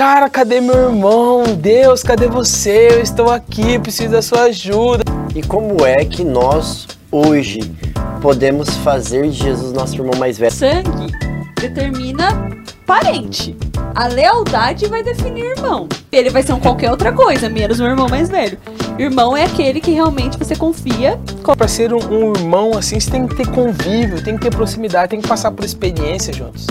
Cara, cadê meu irmão? Deus, cadê você? Eu estou aqui, preciso da sua ajuda. E como é que nós, hoje, podemos fazer de Jesus nosso irmão mais velho? Sangue determina parente. A lealdade vai definir irmão. Ele vai ser um qualquer outra coisa, menos um irmão mais velho. Irmão é aquele que realmente você confia. Para ser um, um irmão assim, você tem que ter convívio, tem que ter proximidade, tem que passar por experiência juntos.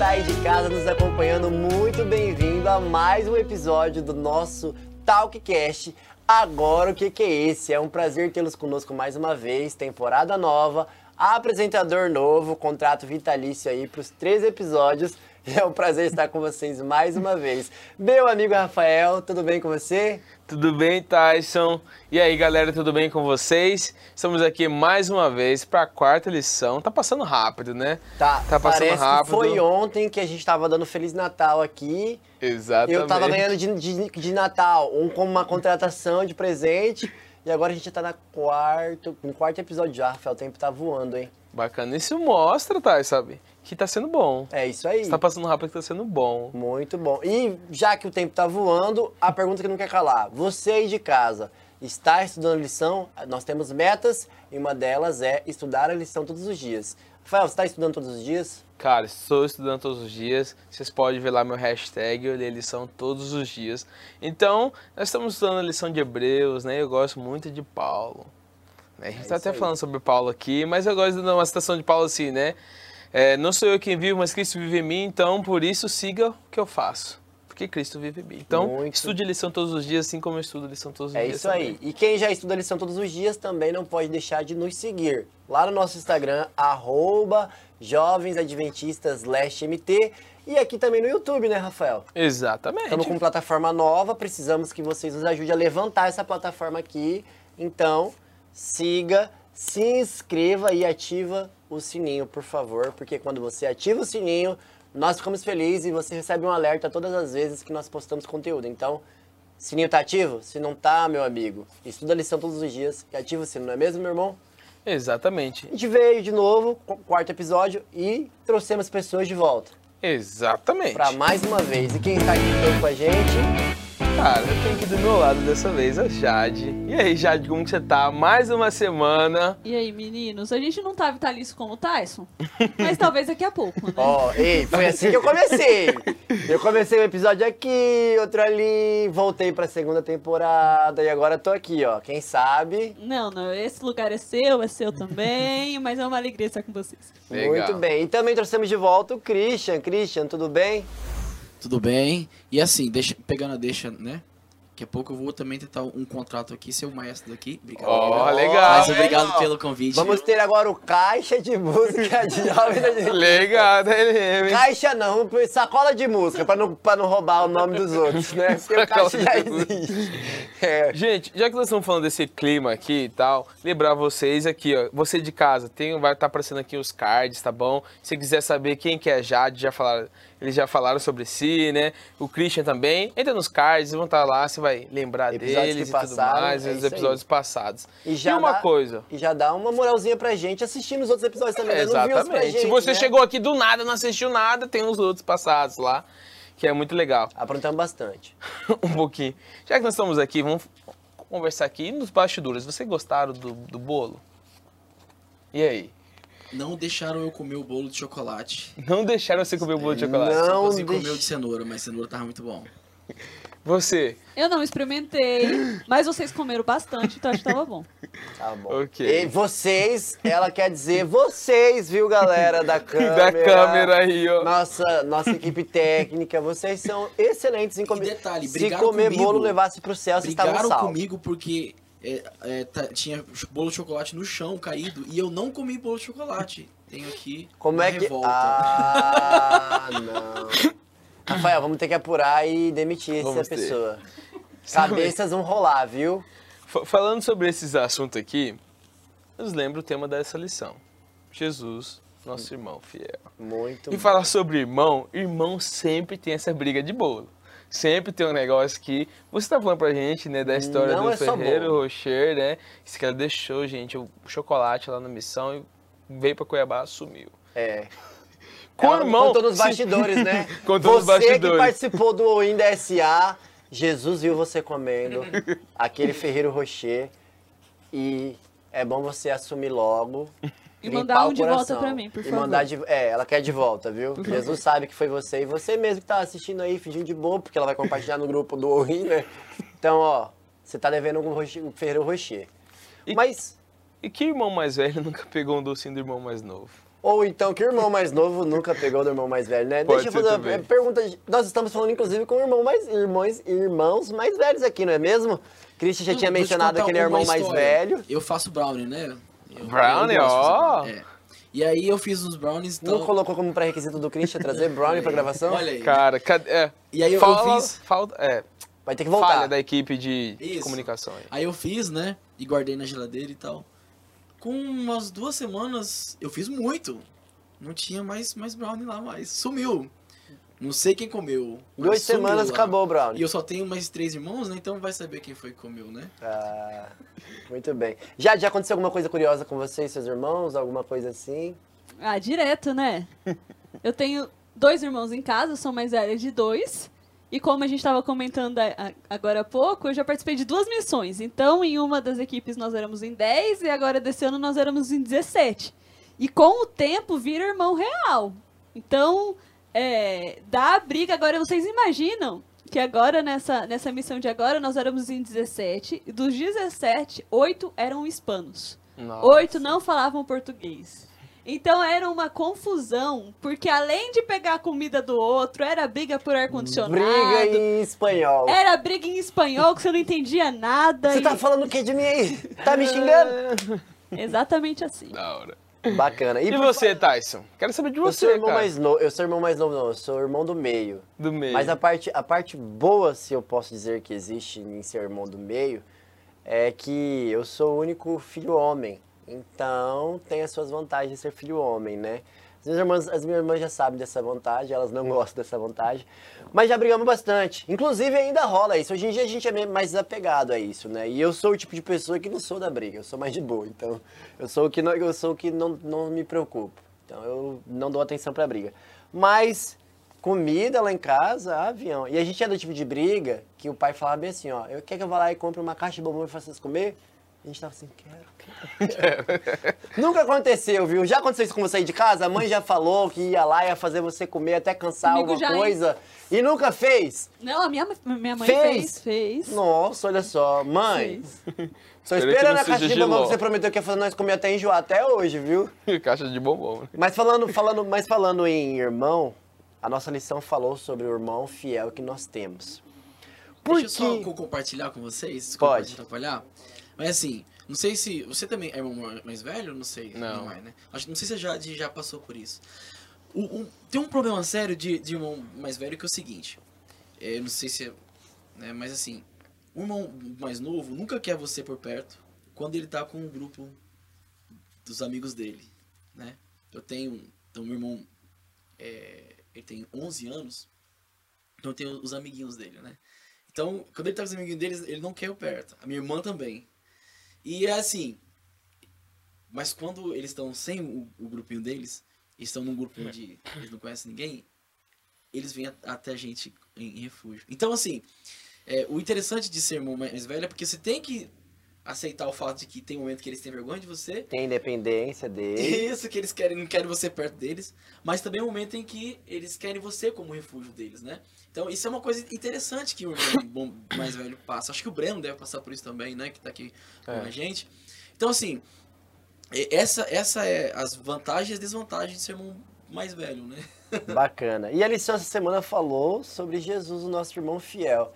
Está aí de casa nos acompanhando, muito bem-vindo a mais um episódio do nosso Talkcast. Agora, o que, que é esse? É um prazer tê-los conosco mais uma vez, temporada nova, apresentador novo, contrato vitalício aí para os três episódios. É um prazer estar com vocês mais uma vez. Meu amigo Rafael, tudo bem com você? Tudo bem, Tyson? E aí, galera, tudo bem com vocês? Estamos aqui mais uma vez para a quarta lição. Tá passando rápido, né? Tá, tá passando parece rápido. Que foi ontem que a gente estava dando Feliz Natal aqui. Exatamente. Eu tava ganhando de, de, de Natal, um uma contratação de presente. E agora a gente tá na quarto, no quarto episódio já, Rafael. O tempo tá voando, hein? Bacana. Isso mostra, tá, sabe? Que tá sendo bom. É isso aí. Você tá passando rápido que tá sendo bom. Muito bom. E já que o tempo tá voando, a pergunta que não quer calar. Você aí de casa está estudando lição? Nós temos metas e uma delas é estudar a lição todos os dias. Rafael, você está estudando todos os dias? Cara, estou estudando todos os dias. Vocês podem ver lá meu hashtag, eu leio lição todos os dias. Então, nós estamos estudando a lição de Hebreus, né? Eu gosto muito de Paulo. Né? A gente está é até aí. falando sobre Paulo aqui, mas eu gosto de uma citação de Paulo assim, né? É, não sou eu quem vivo, mas Cristo vive em mim, então por isso siga o que eu faço. Porque Cristo vive em mim. Então, Muito. estude lição todos os dias, assim como eu estudo lição todos os é dias. É isso também. aí. E quem já estuda lição todos os dias também não pode deixar de nos seguir. Lá no nosso Instagram, arroba jovensadventistas.mt e aqui também no YouTube, né, Rafael? Exatamente. Estamos com plataforma nova, precisamos que vocês nos ajudem a levantar essa plataforma aqui. Então, siga, se inscreva e ativa o sininho, por favor, porque quando você ativa o sininho, nós ficamos felizes e você recebe um alerta todas as vezes que nós postamos conteúdo. Então, sininho tá ativo? Se não tá, meu amigo, estuda a lição todos os dias e ativa o sino, não é mesmo, meu irmão? Exatamente. A gente veio de novo, quarto episódio, e trouxemos pessoas de volta. Exatamente. Para mais uma vez. E quem tá aqui com a gente Cara, eu tenho aqui do meu lado dessa vez a Jade. E aí, Jade, como que você tá? Mais uma semana. E aí, meninos? A gente não tá vitalício como o Tyson, mas talvez daqui a pouco, né? Ó, oh, ei, foi assim que eu comecei. Eu comecei um episódio aqui, outro ali, voltei pra segunda temporada e agora tô aqui, ó. Quem sabe? Não, não, esse lugar é seu, é seu também, mas é uma alegria estar com vocês. Legal. Muito bem. E também trouxemos de volta o Christian. Christian, tudo bem? Tudo bem? E assim, deixa, pegando a deixa, né? Daqui a pouco eu vou também tentar um contrato aqui, ser o maestro daqui. Obrigado. Oh, legal. Mas obrigado pelo convite. Vamos ter agora o caixa de música de jovem Legal, né, Caixa não, sacola de música, pra não, pra não roubar o nome dos outros, né? Porque o caixa já existe. É. Gente, já que nós estamos falando desse clima aqui e tal, lembrar vocês aqui, ó, você de casa, tem, vai estar tá aparecendo aqui os cards, tá bom? Se quiser saber quem que é Jade, já falaram eles já falaram sobre si, né? O Christian também. Entra nos cards, vão estar lá, você vai lembrar episódios deles e tudo mais, é os episódios aí. passados. E, já e uma dá, coisa. E já dá uma moralzinha pra gente assistindo os outros episódios também. É, exatamente. Gente, Se você né? chegou aqui do nada, não assistiu nada, tem os outros passados lá, que é muito legal. Aprontamos bastante. um pouquinho. Já que nós estamos aqui, vamos conversar aqui nos bastidores. Vocês gostaram do, do bolo? E aí? Não deixaram eu comer o bolo de chocolate. Não deixaram você comer o bolo de chocolate? Não, consegui comer o de cenoura, mas cenoura tava muito bom. Você? Eu não experimentei, mas vocês comeram bastante, então acho que tava bom. Tá bom. Ok. E vocês, ela quer dizer vocês, viu, galera da câmera. Da câmera aí, ó. Nossa, nossa equipe técnica, vocês são excelentes em comer. E detalhe, Se comer comigo, bolo levasse pro céu, vocês estavam salvos. comigo porque é, é, tá, tinha bolo de chocolate no chão caído e eu não comi bolo de chocolate. Tenho aqui Como é que. Revolta. Ah, não. Rafael, vamos ter que apurar e demitir vamos essa ter. pessoa. Cabeças vão rolar, viu? Falando sobre esses assuntos aqui, nos lembra o tema dessa lição. Jesus, nosso irmão fiel. Muito E bom. falar sobre irmão, irmão sempre tem essa briga de bolo sempre tem um negócio que você tá falando pra gente, né, da história Não do é Ferreiro Rocher, né? Que ela deixou, gente, o chocolate lá na missão e veio pra Cuiabá, sumiu. É. Com Ela irmão. Contou nos sim. bastidores, né? Contou nos você que bastidores. participou do Oinda SA, Jesus viu você comendo aquele Ferreiro Rocher e é bom você assumir logo. E mandar um de volta pra mim, por e favor. Mandar de, é, ela quer de volta, viu? Jesus sabe que foi você e você mesmo que tá assistindo aí, fingindo de bobo, porque ela vai compartilhar no grupo do Oin, né? Então, ó, você tá devendo um, um Ferreiro Rocher. E- Mas E que irmão mais velho nunca pegou um docinho do irmão mais novo? Ou então, que irmão mais novo nunca pegou do irmão mais velho, né? Pode Deixa eu ser fazer também. uma pergunta. Nós estamos falando, inclusive, com irmão mais, irmãos, irmãos mais velhos aqui, não é mesmo? Christian já Não, tinha mencionado que ele é irmão mais velho. Eu faço brownie, né? Eu- Brownie, eu ó. é. E aí eu fiz uns brownies então, Não colocou como pré-requisito do Christian trazer brownie pra gravação? Olha aí. Cara, cadê? É, E aí eu- eu fala, fiz- Falta, é, Vai ter que voltar. falha da equipe de, de Isso. comunicação aí. Aí eu fiz, né? E guardei na geladeira e tal. Com umas duas semanas, eu fiz muito. Não tinha mais, mais brownie lá mais. Sumiu. Não sei quem comeu. Duas semanas lá. acabou o E eu só tenho mais três irmãos, né? Então vai saber quem foi que comeu, né? Ah, muito bem. Já, já aconteceu alguma coisa curiosa com você e seus irmãos? Alguma coisa assim? Ah, direto, né? Eu tenho dois irmãos em casa, eu sou mais velha de dois. E como a gente estava comentando agora há pouco, eu já participei de duas missões. Então, em uma das equipes nós éramos em 10 e agora desse ano nós éramos em 17. E com o tempo vira irmão real. Então, é, dá a briga. Agora, vocês imaginam que agora, nessa, nessa missão de agora, nós éramos em 17. E dos 17, 8 eram hispanos. Nossa. Oito não falavam português. Então era uma confusão, porque além de pegar a comida do outro, era briga por ar-condicionado. Briga em espanhol. Era briga em espanhol que você não entendia nada. Você e- tá falando o que de mim aí? Tá me xingando? Exatamente assim. Da hora. Bacana. E por você, Tyson? Quero saber de Eu sou você, irmão cara. mais novo. Eu sou irmão mais novo, não. Eu sou irmão do meio. Do meio. Mas a parte, a parte boa, se eu posso dizer que existe em ser irmão do meio, é que eu sou o único filho homem. Então tem as suas vantagens de ser filho homem, né? As minhas, irmãs, as minhas irmãs já sabem dessa vantagem, elas não gostam dessa vantagem. Mas já brigamos bastante. Inclusive ainda rola isso. Hoje em dia a gente é mais desapegado a isso, né? E eu sou o tipo de pessoa que não sou da briga, eu sou mais de boa. Então eu sou o que não, eu sou o que não, não me preocupo. Então eu não dou atenção pra briga. Mas comida lá em casa, avião. E a gente é do tipo de briga que o pai falava bem assim, ó, eu quer que eu vá lá e compre uma caixa de bombom e faça vocês comer? A gente tava assim, quero, quero. Nunca aconteceu, viu? Já aconteceu isso com você aí de casa? A mãe já falou que ia lá, ia fazer você comer até cansar Comigo alguma coisa. E nunca fez? Não, a minha, minha mãe Fez? fez, fez. Nossa, olha só. Mãe, Fez. tô Espero que esperando a caixa de bombom que você prometeu que ia fazer nós comer até enjoar até hoje, viu? Caixa de bombom. né? Mas falando, falando, mas falando em irmão, a nossa lição falou sobre o irmão fiel que nós temos. Por Deixa eu só compartilhar com vocês. Pode. atrapalhar. Mas assim, não sei se. Você também é irmão ma- mais velho? Não sei. Não. é, né? Acho, não sei se você já, já passou por isso. O- um- tem um problema sério de, de irmão mais velho que é o seguinte. é, eu não sei se é. Né, mas assim, o irmão mais novo nunca quer você por perto quando ele tá com o grupo dos amigos dele. Né? Eu tenho. Então, meu irmão. é, ele tem 11 anos. Então tem os amiguinhos dele, né? Então, quando ele tá com os amiguinhos deles, ele não quer eu perto. A minha irmã também. E é assim. Mas quando eles estão sem o, o grupinho deles, estão num grupo onde eles não conhecem ninguém, eles vêm até a gente em, em refúgio. Então, assim, é, o interessante de ser irmão mais velho é porque você tem que aceitar o fato de que tem momento que eles têm vergonha de você, Tem independência dele. isso, que eles querem, não querem você perto deles, mas também é um momento em que eles querem você como refúgio deles, né? Então isso é uma coisa interessante que o irmão bom- mais velho passa. Acho que o Breno deve passar por isso também, né? Que tá aqui com É. a gente. Então, assim, essa, essa é as vantagens e as desvantagens de ser irmão mais velho, né? Bacana. E a lição essa semana falou sobre Jesus, o nosso irmão fiel.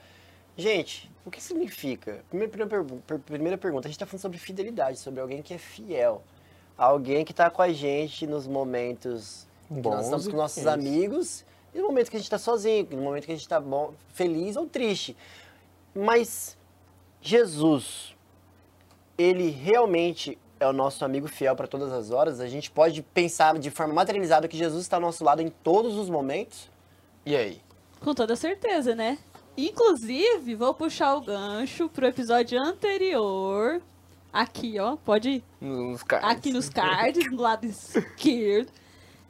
Gente, o que significa? Primeira, primeira, primeira pergunta, a gente está falando sobre fidelidade, sobre alguém que é fiel. Alguém que está com a gente nos momentos em que Bons nós estamos com nossos amigos e no momento que a gente está sozinho, no momento que a gente está bom, feliz ou triste. Mas Jesus, ele realmente é o nosso amigo fiel para todas as horas? A gente pode pensar de forma materializada que Jesus está ao nosso lado em todos os momentos? E aí? Com toda certeza, né? Inclusive, vou puxar o gancho pro episódio anterior, Aqui, ó, pode ir. Nos cards. Aqui nos cards, do lado esquerdo.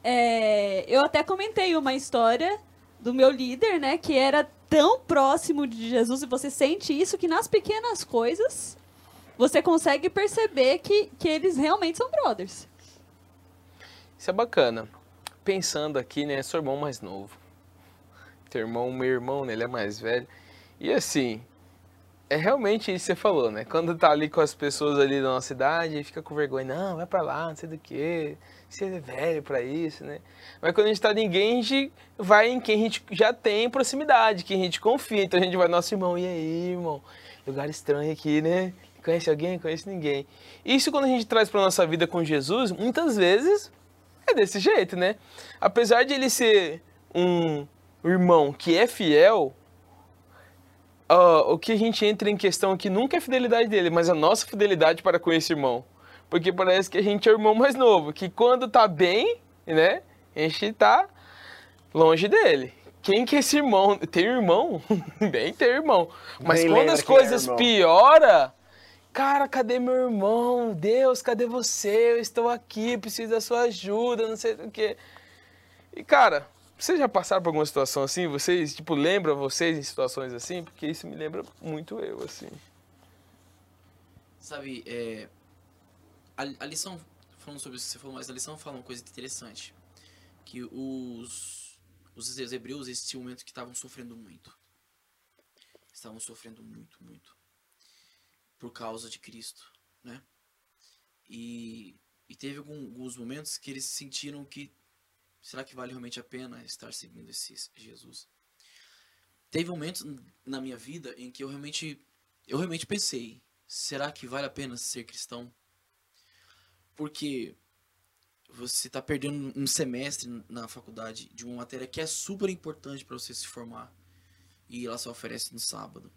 É, eu até comentei uma história do meu líder, né? Que era tão próximo de Jesus e você sente isso que nas pequenas coisas você consegue perceber que, que eles realmente são brothers. Isso é bacana. Pensando aqui, né? Sou irmão mais novo. Teu irmão, meu irmão, né, ele é mais velho. E assim, é realmente isso que você falou, né? Quando tá ali com as pessoas ali da nossa idade, fica com vergonha, não, vai pra lá, não sei do que, você é velho pra isso, né? Mas quando a gente tá ninguém, a gente vai em quem a gente já tem proximidade, quem a gente confia. Então a gente vai, nosso irmão, e aí, irmão? Lugar estranho aqui, né? Conhece alguém? Conhece ninguém. Isso quando a gente traz pra nossa vida com Jesus, muitas vezes é desse jeito, né? Apesar de ele ser um irmão que é fiel, ah, o que a gente entra em questão aqui nunca é a fidelidade dele, mas a nossa fidelidade para com esse irmão. Porque parece que a gente é o irmão mais novo, que quando tá bem, né, a gente tá longe dele. Quem que é esse irmão? Tem irmão? Bem tem irmão. Mas Nem quando as é coisas irmão. piora, cara, cadê meu irmão? Deus, cadê você? Eu estou aqui, preciso da sua ajuda, não sei o quê. E cara, vocês já passaram por alguma situação assim? Vocês, tipo, lembram vocês em situações assim? Porque isso me lembra muito eu, assim. Sabe, é, a, a lição, falando sobre isso que você falou, mas a lição fala uma coisa interessante. Que os, os hebreus, eles tinham um momento que estavam sofrendo muito. Estavam sofrendo muito, muito. Por causa de Cristo, né? E, e teve alguns momentos que eles sentiram que será que vale realmente a pena estar seguindo esse Jesus? Teve momentos na minha vida em que eu realmente eu realmente pensei, será que vale a pena ser cristão? Porque você está perdendo um semestre na faculdade de uma matéria que é super importante para você se formar e ela só oferece no sábado.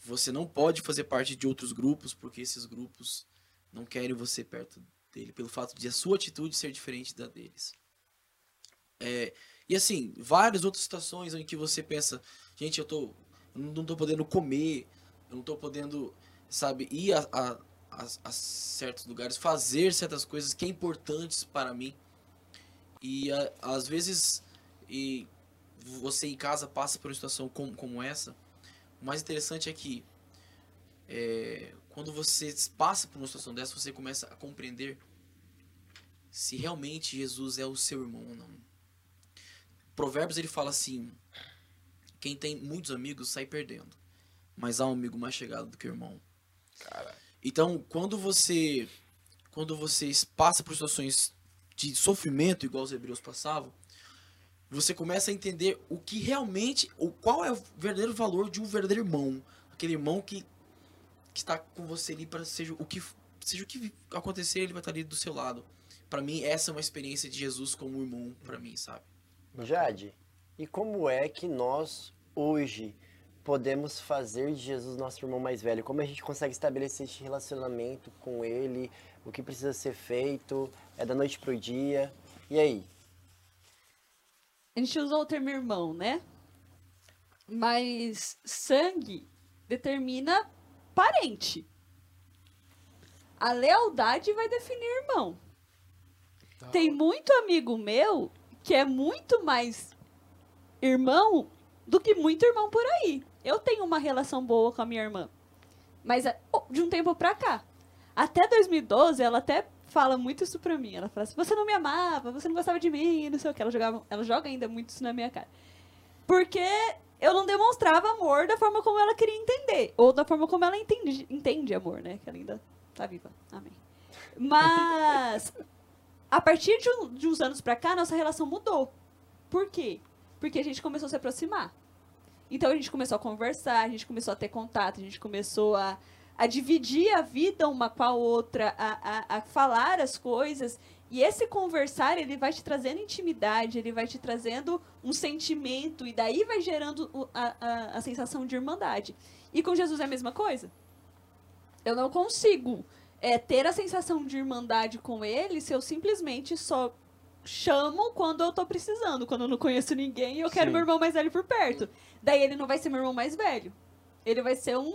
Você não pode fazer parte de outros grupos porque esses grupos não querem você perto dele pelo fato de a sua atitude ser diferente da deles. É, e assim, várias outras situações em que você pensa, gente, eu tô eu não tô podendo comer, eu não tô podendo, sabe, ir a, a, a, a certos lugares, fazer certas coisas que é importantes para mim. E a- às vezes e você em casa passa por uma situação como, como essa. O mais interessante é que é, quando você passa por uma situação dessa, você começa a compreender se realmente Jesus é o seu irmão ou não. Provérbios ele fala assim: quem tem muitos amigos sai perdendo, mas há um amigo mais chegado do que o irmão. Então, quando você quando você passa por situações de sofrimento igual os hebreus passavam, você começa a entender o que realmente, o qual é o verdadeiro valor de um verdadeiro irmão, aquele irmão que, que está com você ali para seja o que seja o que acontecer, ele vai estar ali do seu lado. Para mim, essa é uma experiência de Jesus como irmão para mim, sabe? Jade, e como é que nós, hoje, podemos fazer de Jesus nosso irmão mais velho? Como a gente consegue estabelecer esse relacionamento com ele? O que precisa ser feito? É da noite pro dia? E aí? A gente usou o termo irmão, né? Mas sangue determina parente. A lealdade vai definir irmão. Tem muito amigo meu que é muito mais irmão do que muito irmão por aí. Eu tenho uma relação boa com a minha irmã. Mas é, oh, de um tempo pra cá. Até 2012, ela até fala muito isso pra mim. Ela fala assim, você não me amava, você não gostava de mim, não sei o que. Ela, jogava, ela joga ainda muito isso na minha cara. Porque eu não demonstrava amor da forma como ela queria entender. Ou da forma como ela entende, entende amor, né? Que ela ainda tá viva. Amém. Mas, a partir de, de uns anos pra cá, nossa relação mudou. Por quê? Porque a gente começou a se aproximar. Então a gente começou a conversar, a gente começou a ter contato, a gente começou a, a dividir a vida uma com a outra, a, a, a falar as coisas. E esse conversar, ele vai te trazendo intimidade, ele vai te trazendo um sentimento, e daí vai gerando a, a, a sensação de irmandade. E com Jesus é a mesma coisa. Eu não consigo é, ter a sensação de irmandade com ele se eu simplesmente só chamo quando eu tô precisando, quando eu não conheço ninguém e eu quero Sim. meu irmão mais velho por perto. Daí ele não vai ser meu irmão mais velho. Ele vai ser um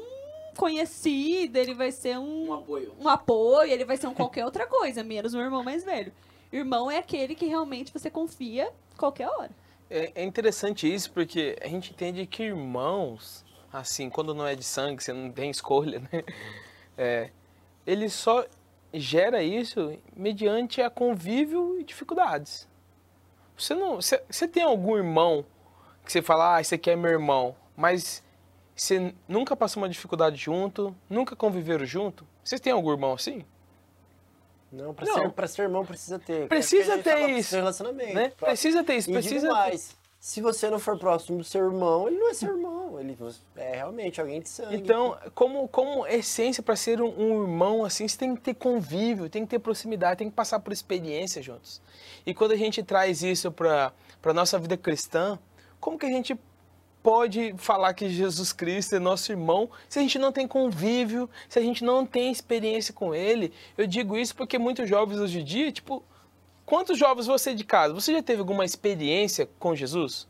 conhecido, ele vai ser um, Um apoio. um apoio, ele vai ser um qualquer outra coisa, menos um irmão mais velho. Irmão é aquele que realmente você confia qualquer hora. É, é interessante isso porque a gente entende que irmãos, assim, quando não é de sangue, você não tem escolha, né? É, ele só gera isso mediante a convívio e dificuldades. Você não, você, você tem algum irmão que você fala, ah, esse aqui é meu irmão, mas você nunca passou uma dificuldade junto, nunca conviveram junto? Vocês têm algum irmão assim? Não, pra, Não. Ser, pra ser irmão precisa ter. Precisa ter isso, relacionamento. Né? próximo. Precisa ter isso, E precisa mais, se você não for próximo do seu irmão, ele não é seu irmão. Ele é realmente alguém de sangue. Então, como, como essência para ser um, um irmão assim, você tem que ter convívio, tem que ter proximidade, tem que passar por experiência juntos. E quando a gente traz isso para a nossa vida cristã, como que a gente pode falar que Jesus Cristo é nosso irmão se a gente não tem convívio, se a gente não tem experiência com ele? Eu digo isso porque muitos jovens hoje em dia, tipo, quantos jovens você de casa, você já teve alguma experiência com Jesus?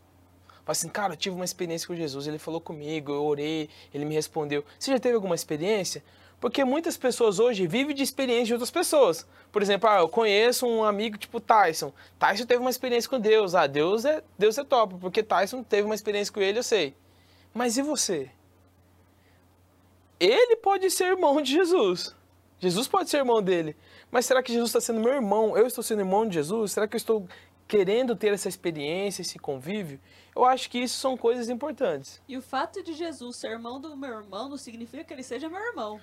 Fala assim, cara, eu tive uma experiência com Jesus, ele falou comigo, eu orei, ele me respondeu. Você já teve alguma experiência? Porque muitas pessoas hoje vivem de experiência de outras pessoas. Por exemplo, ah, eu conheço um amigo tipo Tyson. Tyson teve uma experiência com Deus. Ah, Deus é, Deus é top, porque Tyson teve uma experiência com ele, eu sei. Mas e você? Ele pode ser irmão de Jesus. Jesus pode ser irmão dele. Mas será que Jesus está sendo meu irmão? Eu estou sendo irmão de Jesus? Será que eu estou querendo ter essa experiência, esse convívio? Eu acho que isso são coisas importantes. E o fato de Jesus ser irmão do meu irmão não significa que ele seja meu irmão.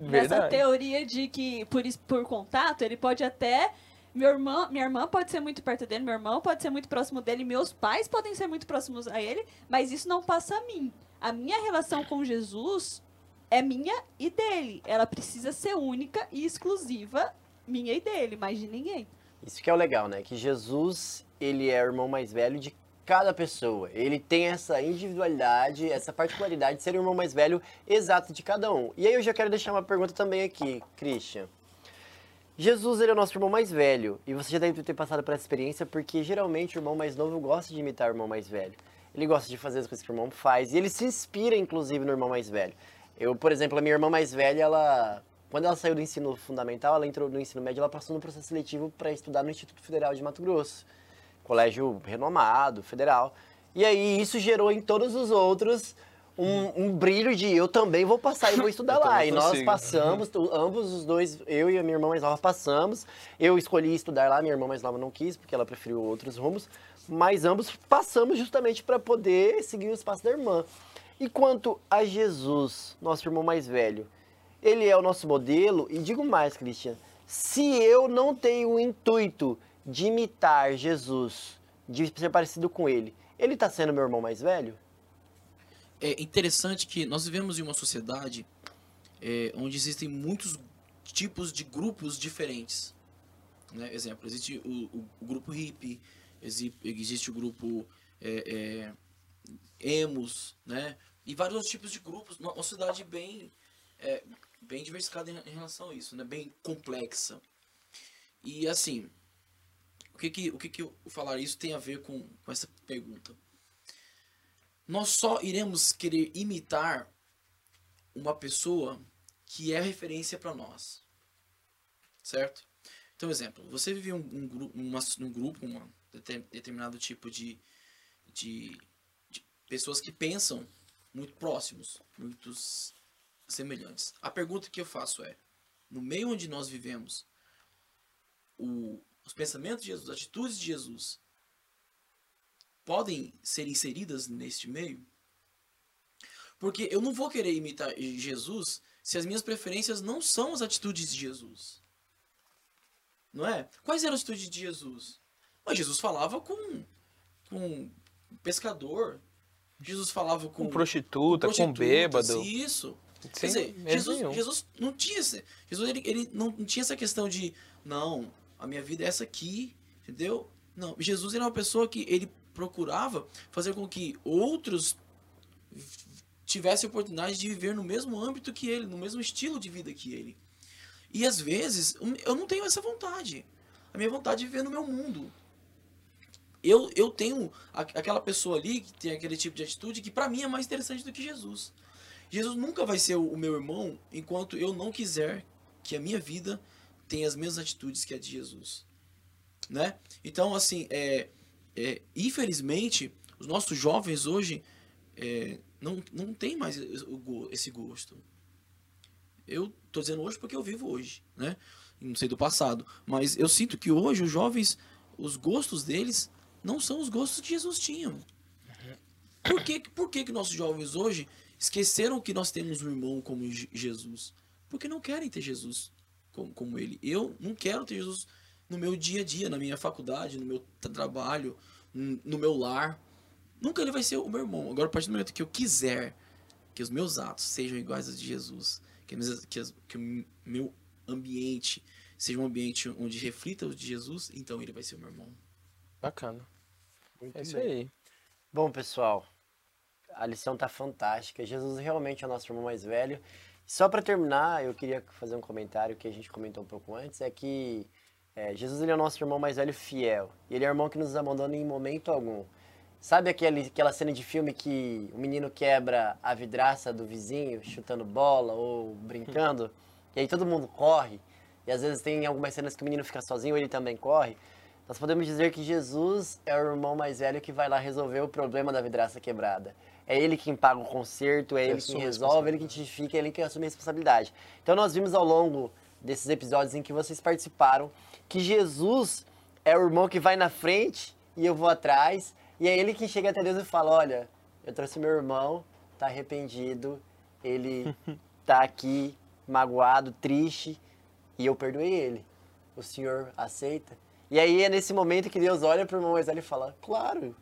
Nessa Verdade. teoria de que por, por contato ele pode até. Meu irmão, minha irmã pode ser muito perto dele, meu irmão pode ser muito próximo dele, meus pais podem ser muito próximos a ele, mas isso não passa a mim. A minha relação com Jesus é minha e dele. Ela precisa ser única e exclusiva, minha e dele, mais de ninguém. Isso que é o legal, né? Que Jesus, ele é o irmão mais velho de cada pessoa. Ele tem essa individualidade, essa particularidade de ser o irmão mais velho exato de cada um. E aí eu já quero deixar uma pergunta também aqui, Christian. Jesus, ele é o nosso irmão mais velho. E você já deve ter passado por essa experiência, porque geralmente o irmão mais novo gosta de imitar o irmão mais velho. Ele gosta de fazer as coisas que o irmão faz. E ele se inspira, inclusive, no irmão mais velho. Eu, por exemplo, a minha irmã mais velha, ela... Quando ela saiu do ensino fundamental, ela entrou no ensino médio, ela passou no processo seletivo para estudar no Instituto Federal de Mato Grosso. Colégio renomado, federal. E aí isso gerou em todos os outros um, um brilho de eu também vou passar e vou estudar lá. E nós passamos, ambos os dois, eu e a minha irmã mais nova passamos. Eu escolhi estudar lá, minha irmã mais nova não quis, porque ela preferiu outros rumos. Mas ambos passamos justamente para poder seguir os passos da irmã. E quanto a Jesus, nosso irmão mais velho, ele é o nosso modelo. E digo mais, Christian, se eu não tenho o intuito de imitar Jesus, de ser parecido com ele, ele está sendo meu irmão mais velho? É interessante que nós vivemos em uma sociedade é, onde existem muitos tipos de grupos diferentes. Né? Exemplo, existe o, o- o grupo hippie, exi- existe o grupo é, é, emos, né? E vários outros tipos de grupos. Uma sociedade bem, é, bem diversificada em, relação a isso, né? Bem complexa. E assim, o que que, o que que eu falar isso tem a ver com, com essa pergunta? nós só iremos querer imitar uma pessoa que é referência para nós. Certo? Então, exemplo, você vive um, um, uma, um grupo, um determinado tipo de, de pessoas que pensam muito próximos, muito s- semelhantes. A pergunta que eu faço é: no meio onde nós vivemos, o- os pensamentos de Jesus, as atitudes de Jesus, podem ser inseridas neste meio? Porque eu não vou querer imitar Jesus se as minhas preferências não são as atitudes de Jesus. Não é? Quais eram as atitudes de Jesus? Mas Jesus falava com, com pescador. Jesus falava com, Com prostituta, com assim, bêbado. Isso. Quer dizer, Jesus, nenhum. Jesus não tinha esse, Jesus ele, ele não, não tinha essa questão de não, a minha vida é essa aqui, entendeu? Não, Jesus era uma pessoa que ele procurava fazer com que outros tivessem oportunidade de viver no mesmo âmbito que ele, no mesmo estilo de vida que ele. E às vezes eu não tenho essa vontade. A minha vontade é viver no meu mundo. Eu, eu tenho a- aquela pessoa ali que tem aquele tipo de atitude que pra mim é mais interessante do que Jesus. Jesus nunca vai ser o o meu irmão enquanto eu não quiser que a minha vida tenha as mesmas atitudes que a de Jesus. Né? Então, assim, é, é, infelizmente, os nossos jovens hoje é, não, não tem mais esse gosto. Eu tô dizendo hoje porque eu vivo hoje, né? Não sei do passado, mas eu sinto que hoje os jovens, os gostos deles não são os gostos que Jesus tinha. Por que, por que, que nossos jovens hoje esqueceram que nós temos um irmão como Je- Jesus? Porque não querem ter Jesus como, como ele. Eu não quero ter Jesus no meu dia a dia, na minha faculdade, no meu tra- trabalho, no meu lar. Nunca ele vai ser o meu irmão. Agora, a partir do momento que eu quiser que os meus atos sejam iguais aos de Jesus, que, que que o meu ambiente seja um ambiente onde reflita o de Jesus, então ele vai ser o meu irmão. Bacana. Muito É isso bem. aí. Bom, pessoal, a lição tá fantástica. Jesus realmente é o nosso irmão mais velho. Só para terminar, eu queria fazer um comentário que a gente comentou um pouco antes, é que é, Jesus ele é o nosso irmão mais velho fiel. E ele é o irmão que nos abandona em momento algum. Sabe aquele, aquela cena de filme que o menino quebra a vidraça do vizinho, chutando bola ou brincando, e aí todo mundo corre, e às vezes tem algumas cenas que o menino fica sozinho, ele também corre. Nós podemos dizer que Jesus é o irmão mais velho que vai lá resolver o problema da vidraça quebrada. É ele quem paga o conserto, é ele quem resolve, é ele que testifica, é ele quem assume a responsabilidade. Então nós vimos ao longo desses episódios em que vocês participaram que Jesus é o irmão que vai na frente e eu vou atrás, e é ele que chega até Deus e fala: Olha, eu trouxe meu irmão, tá arrependido, ele tá aqui magoado, triste, e eu perdoei ele. O senhor aceita? E aí é nesse momento que Deus olha pro irmão mais velho e fala: Claro,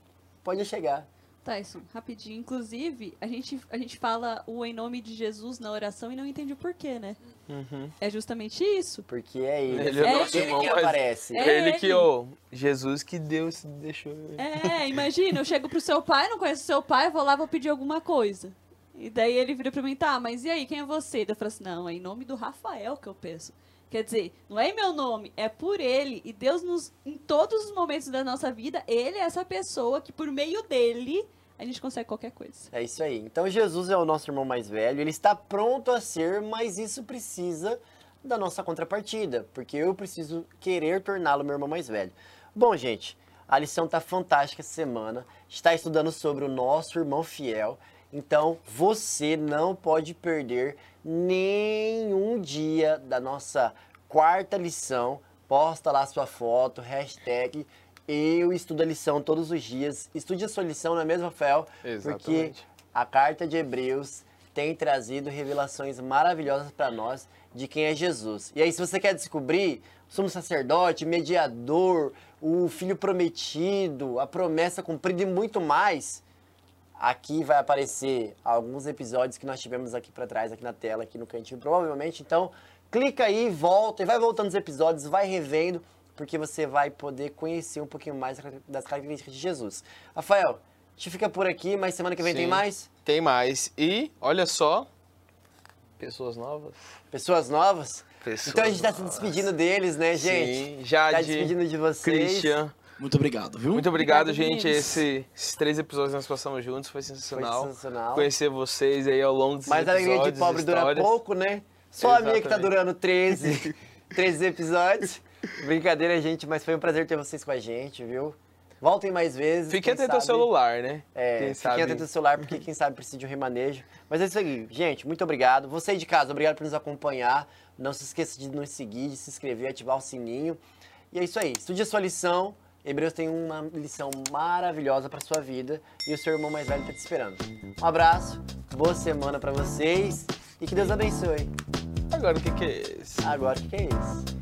pode chegar. Tyson, rapidinho. Inclusive, a gente, a gente fala o em nome de Jesus na oração e não entende o porquê, né? Uhum. É justamente isso. Porque é ele. Ele é o nosso ele irmão que aparece. É ele que, ô, Jesus que Deus deixou. É, imagina, eu chego pro seu pai, não conheço seu pai, vou lá, vou pedir alguma coisa. E daí ele vira pra mim, tá, mas e aí, quem é você? Daí eu falo assim, não, é em nome do Rafael que eu peço. Quer dizer, não é em meu nome, é por ele. E Deus, nos, em todos os momentos da nossa vida, ele é essa pessoa que por meio dele a gente consegue qualquer coisa. É isso aí. Então Jesus é o nosso irmão mais velho, ele está pronto a ser, mas isso precisa da nossa contrapartida, porque eu preciso querer torná-lo meu irmão mais velho. Bom, gente, a lição tá fantástica essa semana. Está estudando sobre o nosso irmão fiel. Então, você não pode perder nenhum dia da nossa quarta lição. Posta lá sua foto, hashtag eu estudo a lição todos os dias. Estude a sua lição, não é mesmo, Rafael? Porque Exatamente. a carta de Hebreus tem trazido revelações maravilhosas para nós de quem é Jesus. E aí, se você quer descobrir sumo sacerdote, mediador, o filho prometido, a promessa cumprida e muito mais, aqui vai aparecer alguns episódios que nós tivemos aqui para trás, aqui na tela, aqui no cantinho, provavelmente. Então, clica aí, volta e vai voltando os episódios, vai revendo, porque você vai poder conhecer um pouquinho mais das características de Jesus. Rafael, a gente fica por aqui, mas semana que vem tem Sim. mais? Tem mais. E, olha só, pessoas novas. Pessoas novas? Pessoas então a gente tá se despedindo deles, né, gente? Sim, Jade, Tá despedindo de vocês. Christian. Muito obrigado, viu? Muito obrigado, Obrigada, gente. Esse- esses três episódios que nós passamos juntos foi Foi sensacional. sensacional. Conhecer vocês aí ao longo desses Mas a alegria de pobre dura histórias. pouco, né? Só a minha que tá Exatamente. durando 13, 13 episódios. Brincadeira, gente, mas foi um prazer ter vocês com a gente, viu? Voltem mais vezes. Fique quem atento ao celular, né? É, Quem fiquem sabe- atento ao celular, porque quem sabe precisa de um remanejo. Mas é isso aí, gente. Muito obrigado. Você aí de casa, obrigado por nos acompanhar. Não se esqueça de nos seguir, de se inscrever, ativar o sininho. E é isso aí. Estude a sua lição. Hebreus tem uma lição maravilhosa para sua vida e o seu irmão mais velho está te esperando. Um abraço, boa semana para vocês e que Deus abençoe. Agora o que, que é esse? Agora, o que que é isso?